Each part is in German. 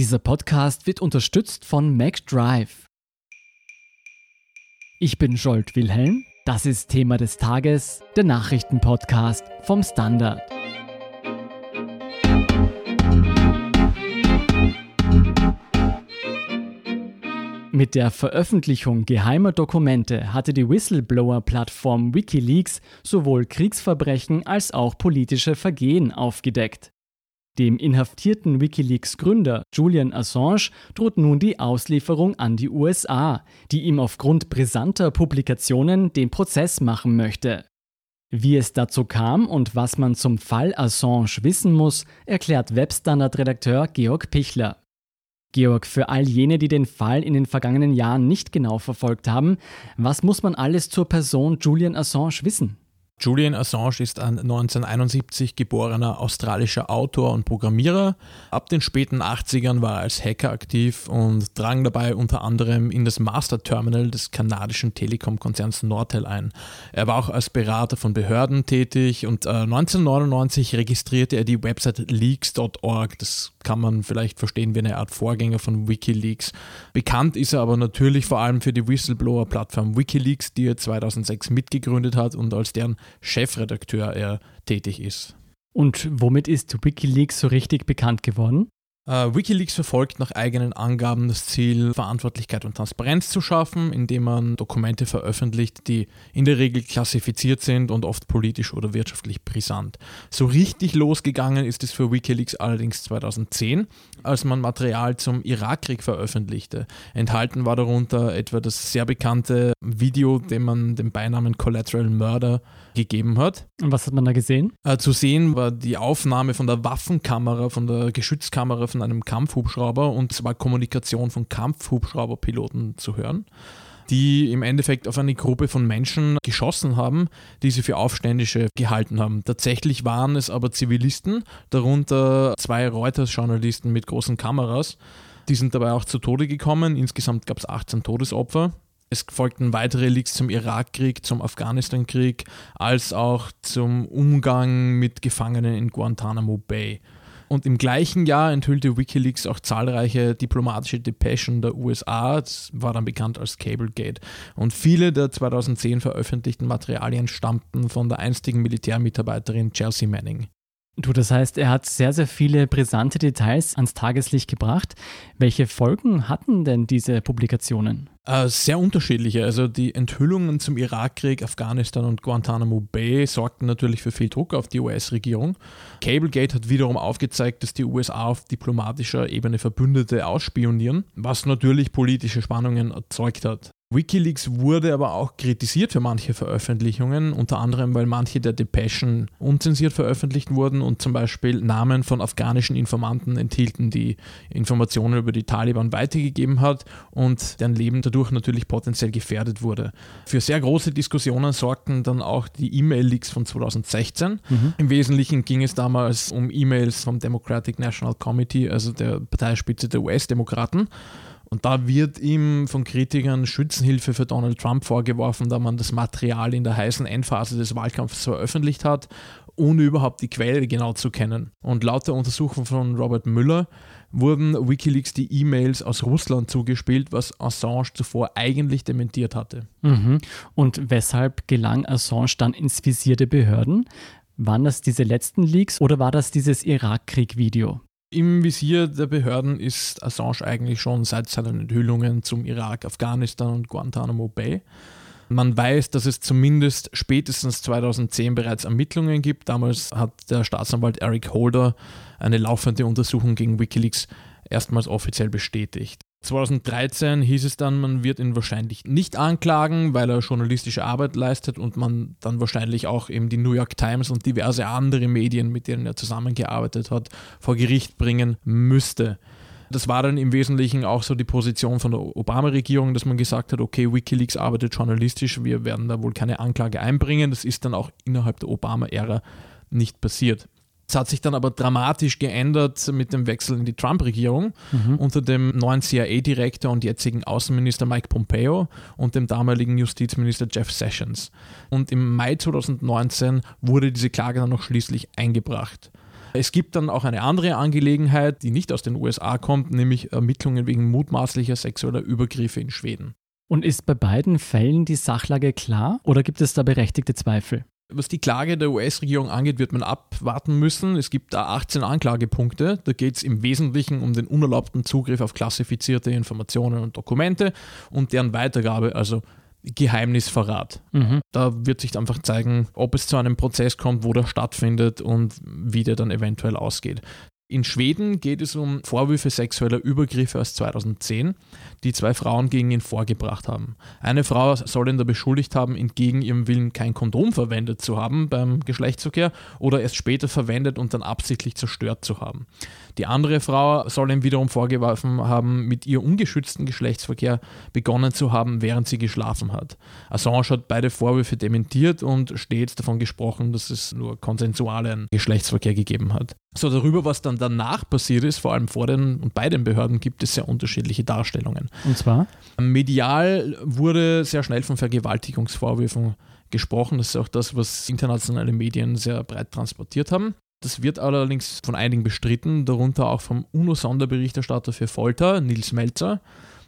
Dieser Podcast wird unterstützt von MacDrive. Ich bin Scholt Wilhelm. Das ist Thema des Tages, der Nachrichtenpodcast vom Standard. Mit der Veröffentlichung geheimer Dokumente hatte die Whistleblower-Plattform Wikileaks sowohl Kriegsverbrechen als auch politische Vergehen aufgedeckt. Dem inhaftierten Wikileaks-Gründer Julian Assange droht nun die Auslieferung an die USA, die ihm aufgrund brisanter Publikationen den Prozess machen möchte. Wie es dazu kam und was man zum Fall Assange wissen muss, erklärt Webstandard-Redakteur Georg Pichler. Georg, für all jene, die den Fall in den vergangenen Jahren nicht genau verfolgt haben, was muss man alles zur Person Julian Assange wissen? Julian Assange ist ein 1971 geborener australischer Autor und Programmierer. Ab den späten 80ern war er als Hacker aktiv und drang dabei unter anderem in das Master Terminal des kanadischen Telekom-Konzerns Nortel ein. Er war auch als Berater von Behörden tätig und äh, 1999 registrierte er die Website leaks.org. Das kann man vielleicht verstehen wie eine Art Vorgänger von Wikileaks. Bekannt ist er aber natürlich vor allem für die Whistleblower-Plattform Wikileaks, die er 2006 mitgegründet hat und als deren Chefredakteur er tätig ist. Und womit ist Wikileaks so richtig bekannt geworden? Uh, Wikileaks verfolgt nach eigenen Angaben das Ziel, Verantwortlichkeit und Transparenz zu schaffen, indem man Dokumente veröffentlicht, die in der Regel klassifiziert sind und oft politisch oder wirtschaftlich brisant. So richtig losgegangen ist es für Wikileaks allerdings 2010, als man Material zum Irakkrieg veröffentlichte. Enthalten war darunter etwa das sehr bekannte Video, dem man den Beinamen Collateral Murder gegeben hat. Und was hat man da gesehen? Uh, zu sehen war die Aufnahme von der Waffenkamera, von der Geschützkamera von einem Kampfhubschrauber und zwar Kommunikation von Kampfhubschrauberpiloten zu hören die im Endeffekt auf eine Gruppe von Menschen geschossen haben, die sie für Aufständische gehalten haben. Tatsächlich waren es aber Zivilisten, darunter zwei Reuters-Journalisten mit großen Kameras. Die sind dabei auch zu Tode gekommen. Insgesamt gab es 18 Todesopfer. Es folgten weitere Leaks zum Irakkrieg, zum Afghanistankrieg, als auch zum Umgang mit Gefangenen in Guantanamo Bay. Und im gleichen Jahr enthüllte Wikileaks auch zahlreiche diplomatische Depeschen der USA. Das war dann bekannt als Cablegate. Und viele der 2010 veröffentlichten Materialien stammten von der einstigen Militärmitarbeiterin Chelsea Manning. Du, das heißt, er hat sehr, sehr viele brisante Details ans Tageslicht gebracht. Welche Folgen hatten denn diese Publikationen? Äh, sehr unterschiedliche. Also die Enthüllungen zum Irakkrieg, Afghanistan und Guantanamo Bay sorgten natürlich für viel Druck auf die US-Regierung. Cablegate hat wiederum aufgezeigt, dass die USA auf diplomatischer Ebene Verbündete ausspionieren, was natürlich politische Spannungen erzeugt hat. Wikileaks wurde aber auch kritisiert für manche Veröffentlichungen, unter anderem, weil manche der Depeschen unzensiert veröffentlicht wurden und zum Beispiel Namen von afghanischen Informanten enthielten, die Informationen über die Taliban weitergegeben hat und deren Leben dadurch natürlich potenziell gefährdet wurde. Für sehr große Diskussionen sorgten dann auch die E-Mail-Leaks von 2016. Mhm. Im Wesentlichen ging es damals um E-Mails vom Democratic National Committee, also der Parteispitze der US-Demokraten. Und da wird ihm von Kritikern Schützenhilfe für Donald Trump vorgeworfen, da man das Material in der heißen Endphase des Wahlkampfs veröffentlicht hat, ohne überhaupt die Quelle genau zu kennen. Und laut der Untersuchung von Robert Müller wurden Wikileaks die E-Mails aus Russland zugespielt, was Assange zuvor eigentlich dementiert hatte. Mhm. Und weshalb gelang Assange dann ins Visier der Behörden? Waren das diese letzten Leaks oder war das dieses Irakkrieg-Video? Im Visier der Behörden ist Assange eigentlich schon seit seinen Enthüllungen zum Irak, Afghanistan und Guantanamo Bay. Man weiß, dass es zumindest spätestens 2010 bereits Ermittlungen gibt. Damals hat der Staatsanwalt Eric Holder eine laufende Untersuchung gegen Wikileaks erstmals offiziell bestätigt. 2013 hieß es dann, man wird ihn wahrscheinlich nicht anklagen, weil er journalistische Arbeit leistet und man dann wahrscheinlich auch eben die New York Times und diverse andere Medien, mit denen er zusammengearbeitet hat, vor Gericht bringen müsste. Das war dann im Wesentlichen auch so die Position von der Obama-Regierung, dass man gesagt hat, okay, Wikileaks arbeitet journalistisch, wir werden da wohl keine Anklage einbringen. Das ist dann auch innerhalb der Obama-Ära nicht passiert. Es hat sich dann aber dramatisch geändert mit dem Wechsel in die Trump-Regierung mhm. unter dem neuen CIA-Direktor und jetzigen Außenminister Mike Pompeo und dem damaligen Justizminister Jeff Sessions. Und im Mai 2019 wurde diese Klage dann noch schließlich eingebracht. Es gibt dann auch eine andere Angelegenheit, die nicht aus den USA kommt, nämlich Ermittlungen wegen mutmaßlicher sexueller Übergriffe in Schweden. Und ist bei beiden Fällen die Sachlage klar oder gibt es da berechtigte Zweifel? Was die Klage der US-Regierung angeht, wird man abwarten müssen. Es gibt da 18 Anklagepunkte. Da geht es im Wesentlichen um den unerlaubten Zugriff auf klassifizierte Informationen und Dokumente und deren Weitergabe, also Geheimnisverrat. Mhm. Da wird sich einfach zeigen, ob es zu einem Prozess kommt, wo der stattfindet und wie der dann eventuell ausgeht. In Schweden geht es um Vorwürfe sexueller Übergriffe aus 2010, die zwei Frauen gegen ihn vorgebracht haben. Eine Frau soll ihn da beschuldigt haben, entgegen ihrem Willen kein Kondom verwendet zu haben beim Geschlechtsverkehr oder erst später verwendet und dann absichtlich zerstört zu haben. Die andere Frau soll ihm wiederum vorgeworfen haben, mit ihr ungeschützten Geschlechtsverkehr begonnen zu haben, während sie geschlafen hat. Assange hat beide Vorwürfe dementiert und stets davon gesprochen, dass es nur konsensualen Geschlechtsverkehr gegeben hat. So, darüber, was dann danach passiert ist, vor allem vor den und bei den Behörden, gibt es sehr unterschiedliche Darstellungen. Und zwar? Medial wurde sehr schnell von Vergewaltigungsvorwürfen gesprochen. Das ist auch das, was internationale Medien sehr breit transportiert haben. Das wird allerdings von einigen bestritten, darunter auch vom UNO-Sonderberichterstatter für Folter, Nils Melzer,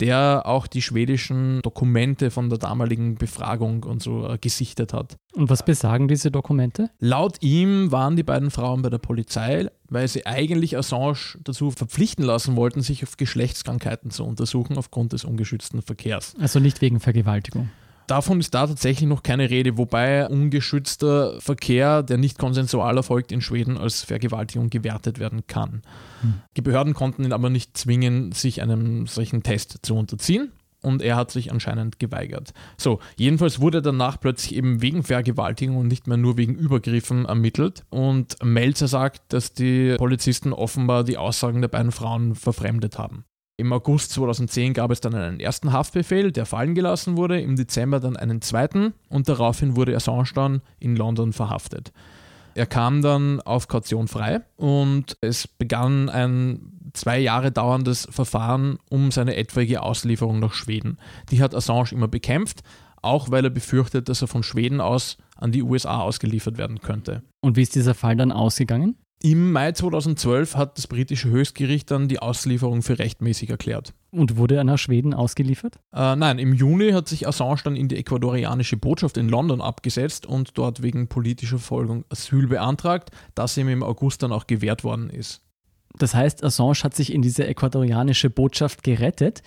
der auch die schwedischen Dokumente von der damaligen Befragung und so äh, gesichtet hat. Und was besagen diese Dokumente? Laut ihm waren die beiden Frauen bei der Polizei, weil sie eigentlich Assange dazu verpflichten lassen wollten, sich auf Geschlechtskrankheiten zu untersuchen aufgrund des ungeschützten Verkehrs. Also nicht wegen Vergewaltigung. Davon ist da tatsächlich noch keine Rede, wobei ungeschützter Verkehr, der nicht konsensual erfolgt, in Schweden als Vergewaltigung gewertet werden kann. Hm. Die Behörden konnten ihn aber nicht zwingen, sich einem solchen Test zu unterziehen und er hat sich anscheinend geweigert. So, jedenfalls wurde danach plötzlich eben wegen Vergewaltigung und nicht mehr nur wegen Übergriffen ermittelt und Melzer sagt, dass die Polizisten offenbar die Aussagen der beiden Frauen verfremdet haben. Im August 2010 gab es dann einen ersten Haftbefehl, der fallen gelassen wurde, im Dezember dann einen zweiten und daraufhin wurde Assange dann in London verhaftet. Er kam dann auf Kaution frei und es begann ein zwei Jahre dauerndes Verfahren um seine etwaige Auslieferung nach Schweden. Die hat Assange immer bekämpft, auch weil er befürchtet, dass er von Schweden aus an die USA ausgeliefert werden könnte. Und wie ist dieser Fall dann ausgegangen? Im Mai 2012 hat das britische Höchstgericht dann die Auslieferung für rechtmäßig erklärt. Und wurde er nach Schweden ausgeliefert? Äh, nein, im Juni hat sich Assange dann in die ecuadorianische Botschaft in London abgesetzt und dort wegen politischer Verfolgung Asyl beantragt, das ihm im August dann auch gewährt worden ist. Das heißt, Assange hat sich in diese ecuadorianische Botschaft gerettet.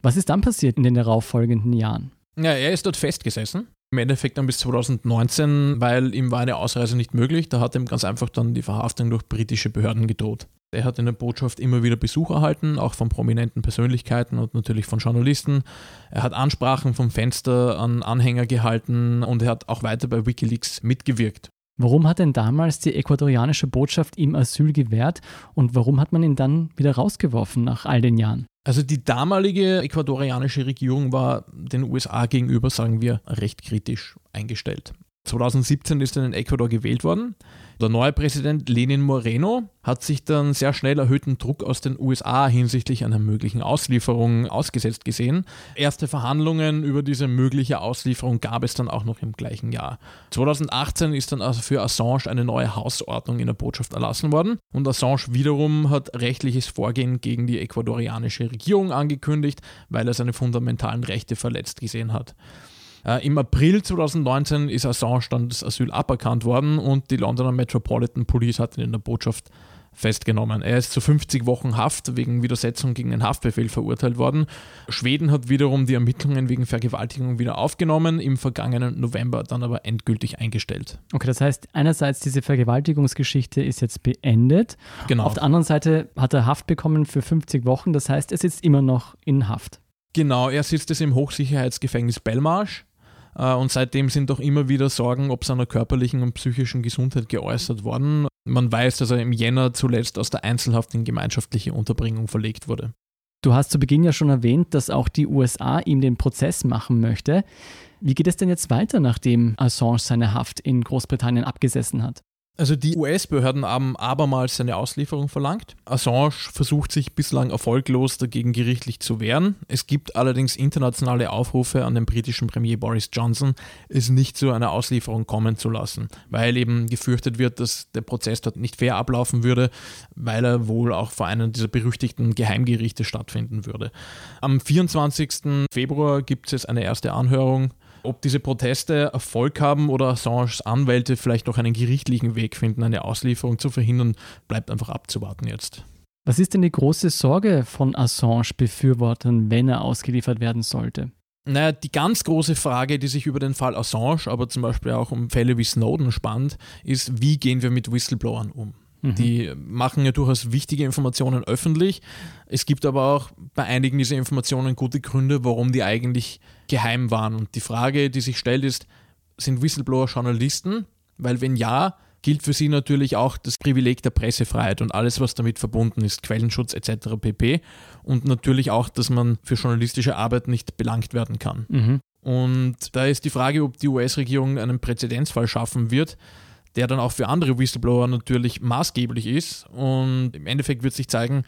Was ist dann passiert in den darauffolgenden Jahren? Ja, er ist dort festgesessen im Endeffekt dann bis 2019, weil ihm war eine Ausreise nicht möglich. Da hat ihm ganz einfach dann die Verhaftung durch britische Behörden gedroht. Er hat in der Botschaft immer wieder Besuch erhalten, auch von prominenten Persönlichkeiten und natürlich von Journalisten. Er hat Ansprachen vom Fenster an Anhänger gehalten und er hat auch weiter bei Wikileaks mitgewirkt. Warum hat denn damals die ecuadorianische Botschaft ihm Asyl gewährt und warum hat man ihn dann wieder rausgeworfen nach all den Jahren? Also die damalige ecuadorianische Regierung war den USA gegenüber, sagen wir, recht kritisch eingestellt. 2017 ist dann in Ecuador gewählt worden. Der neue Präsident Lenin Moreno hat sich dann sehr schnell erhöhten Druck aus den USA hinsichtlich einer möglichen Auslieferung ausgesetzt gesehen. Erste Verhandlungen über diese mögliche Auslieferung gab es dann auch noch im gleichen Jahr. 2018 ist dann also für Assange eine neue Hausordnung in der Botschaft erlassen worden und Assange wiederum hat rechtliches Vorgehen gegen die ecuadorianische Regierung angekündigt, weil er seine fundamentalen Rechte verletzt gesehen hat. Äh, Im April 2019 ist Assange dann das Asyl aberkannt worden und die Londoner Metropolitan Police hat ihn in der Botschaft festgenommen. Er ist zu 50 Wochen Haft wegen Widersetzung gegen den Haftbefehl verurteilt worden. Schweden hat wiederum die Ermittlungen wegen Vergewaltigung wieder aufgenommen, im vergangenen November dann aber endgültig eingestellt. Okay, das heißt, einerseits diese Vergewaltigungsgeschichte ist jetzt beendet. Genau. Auf der anderen Seite hat er Haft bekommen für 50 Wochen, das heißt, er sitzt immer noch in Haft. Genau, er sitzt es im Hochsicherheitsgefängnis Belmarsh. Äh, und seitdem sind auch immer wieder Sorgen ob seiner körperlichen und psychischen Gesundheit geäußert worden. Man weiß, dass er im Jänner zuletzt aus der Einzelhaft in gemeinschaftliche Unterbringung verlegt wurde. Du hast zu Beginn ja schon erwähnt, dass auch die USA ihm den Prozess machen möchte. Wie geht es denn jetzt weiter, nachdem Assange seine Haft in Großbritannien abgesessen hat? Also die US-Behörden haben abermals seine Auslieferung verlangt. Assange versucht sich bislang erfolglos dagegen gerichtlich zu wehren. Es gibt allerdings internationale Aufrufe an den britischen Premier Boris Johnson, es nicht zu einer Auslieferung kommen zu lassen, weil eben gefürchtet wird, dass der Prozess dort nicht fair ablaufen würde, weil er wohl auch vor einem dieser berüchtigten Geheimgerichte stattfinden würde. Am 24. Februar gibt es eine erste Anhörung ob diese Proteste Erfolg haben oder Assanges Anwälte vielleicht noch einen gerichtlichen Weg finden, eine Auslieferung zu verhindern, bleibt einfach abzuwarten jetzt. Was ist denn die große Sorge von Assange-Befürwortern, wenn er ausgeliefert werden sollte? Naja, die ganz große Frage, die sich über den Fall Assange, aber zum Beispiel auch um Fälle wie Snowden spannt, ist, wie gehen wir mit Whistleblowern um? Mhm. Die machen ja durchaus wichtige Informationen öffentlich. Es gibt aber auch bei einigen dieser Informationen gute Gründe, warum die eigentlich geheim waren. Und die Frage, die sich stellt, ist, sind Whistleblower Journalisten? Weil wenn ja, gilt für sie natürlich auch das Privileg der Pressefreiheit und alles, was damit verbunden ist, Quellenschutz etc. pp. Und natürlich auch, dass man für journalistische Arbeit nicht belangt werden kann. Mhm. Und da ist die Frage, ob die US-Regierung einen Präzedenzfall schaffen wird, der dann auch für andere Whistleblower natürlich maßgeblich ist. Und im Endeffekt wird sich zeigen,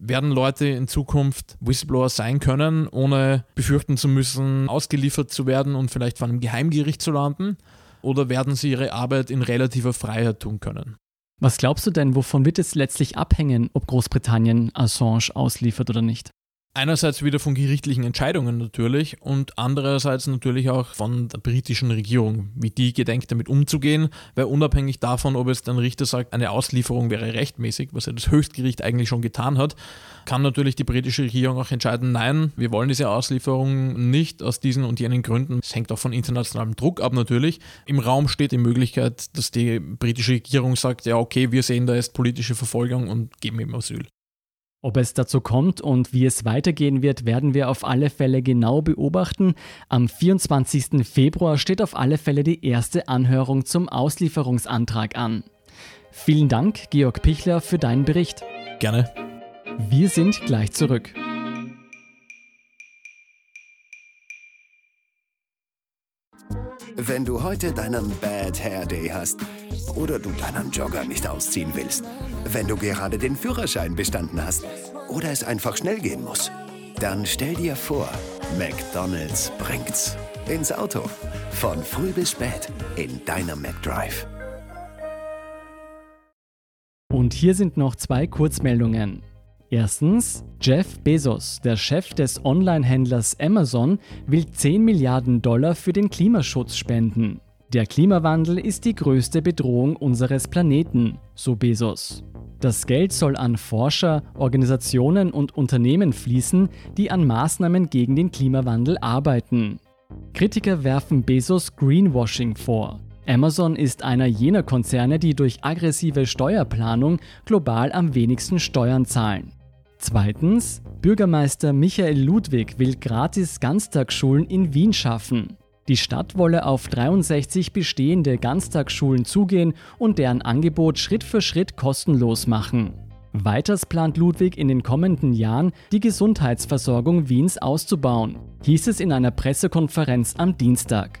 werden Leute in Zukunft Whistleblower sein können, ohne befürchten zu müssen, ausgeliefert zu werden und vielleicht vor einem Geheimgericht zu landen? Oder werden sie ihre Arbeit in relativer Freiheit tun können? Was glaubst du denn, wovon wird es letztlich abhängen, ob Großbritannien Assange ausliefert oder nicht? Einerseits wieder von gerichtlichen Entscheidungen natürlich und andererseits natürlich auch von der britischen Regierung, wie die gedenkt damit umzugehen, weil unabhängig davon, ob es ein Richter sagt, eine Auslieferung wäre rechtmäßig, was ja das Höchstgericht eigentlich schon getan hat, kann natürlich die britische Regierung auch entscheiden, nein, wir wollen diese Auslieferung nicht aus diesen und jenen Gründen. Es hängt auch von internationalem Druck ab natürlich. Im Raum steht die Möglichkeit, dass die britische Regierung sagt, ja okay, wir sehen da jetzt politische Verfolgung und geben ihm Asyl. Ob es dazu kommt und wie es weitergehen wird, werden wir auf alle Fälle genau beobachten. Am 24. Februar steht auf alle Fälle die erste Anhörung zum Auslieferungsantrag an. Vielen Dank, Georg Pichler, für deinen Bericht. Gerne. Wir sind gleich zurück. Wenn du heute deinen Bad Hair Day hast oder du deinen Jogger nicht ausziehen willst, wenn du gerade den Führerschein bestanden hast oder es einfach schnell gehen muss, dann stell dir vor, McDonald's bringt's ins Auto. Von früh bis spät in deiner McDrive. Und hier sind noch zwei Kurzmeldungen. Erstens, Jeff Bezos, der Chef des Online-Händlers Amazon, will 10 Milliarden Dollar für den Klimaschutz spenden. Der Klimawandel ist die größte Bedrohung unseres Planeten, so Bezos. Das Geld soll an Forscher, Organisationen und Unternehmen fließen, die an Maßnahmen gegen den Klimawandel arbeiten. Kritiker werfen Bezos Greenwashing vor. Amazon ist einer jener Konzerne, die durch aggressive Steuerplanung global am wenigsten Steuern zahlen. Zweitens, Bürgermeister Michael Ludwig will gratis Ganztagsschulen in Wien schaffen. Die Stadt wolle auf 63 bestehende Ganztagsschulen zugehen und deren Angebot Schritt für Schritt kostenlos machen. Weiters plant Ludwig in den kommenden Jahren, die Gesundheitsversorgung Wiens auszubauen, hieß es in einer Pressekonferenz am Dienstag.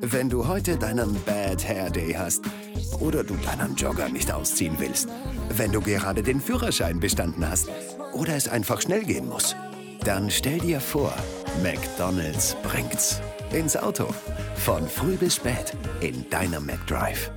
Wenn du heute deinen Bad Hair Day hast oder du deinen Jogger nicht ausziehen willst, wenn du gerade den Führerschein bestanden hast oder es einfach schnell gehen muss, dann stell dir vor, McDonald's bringt's ins Auto. Von früh bis spät in deiner McDrive.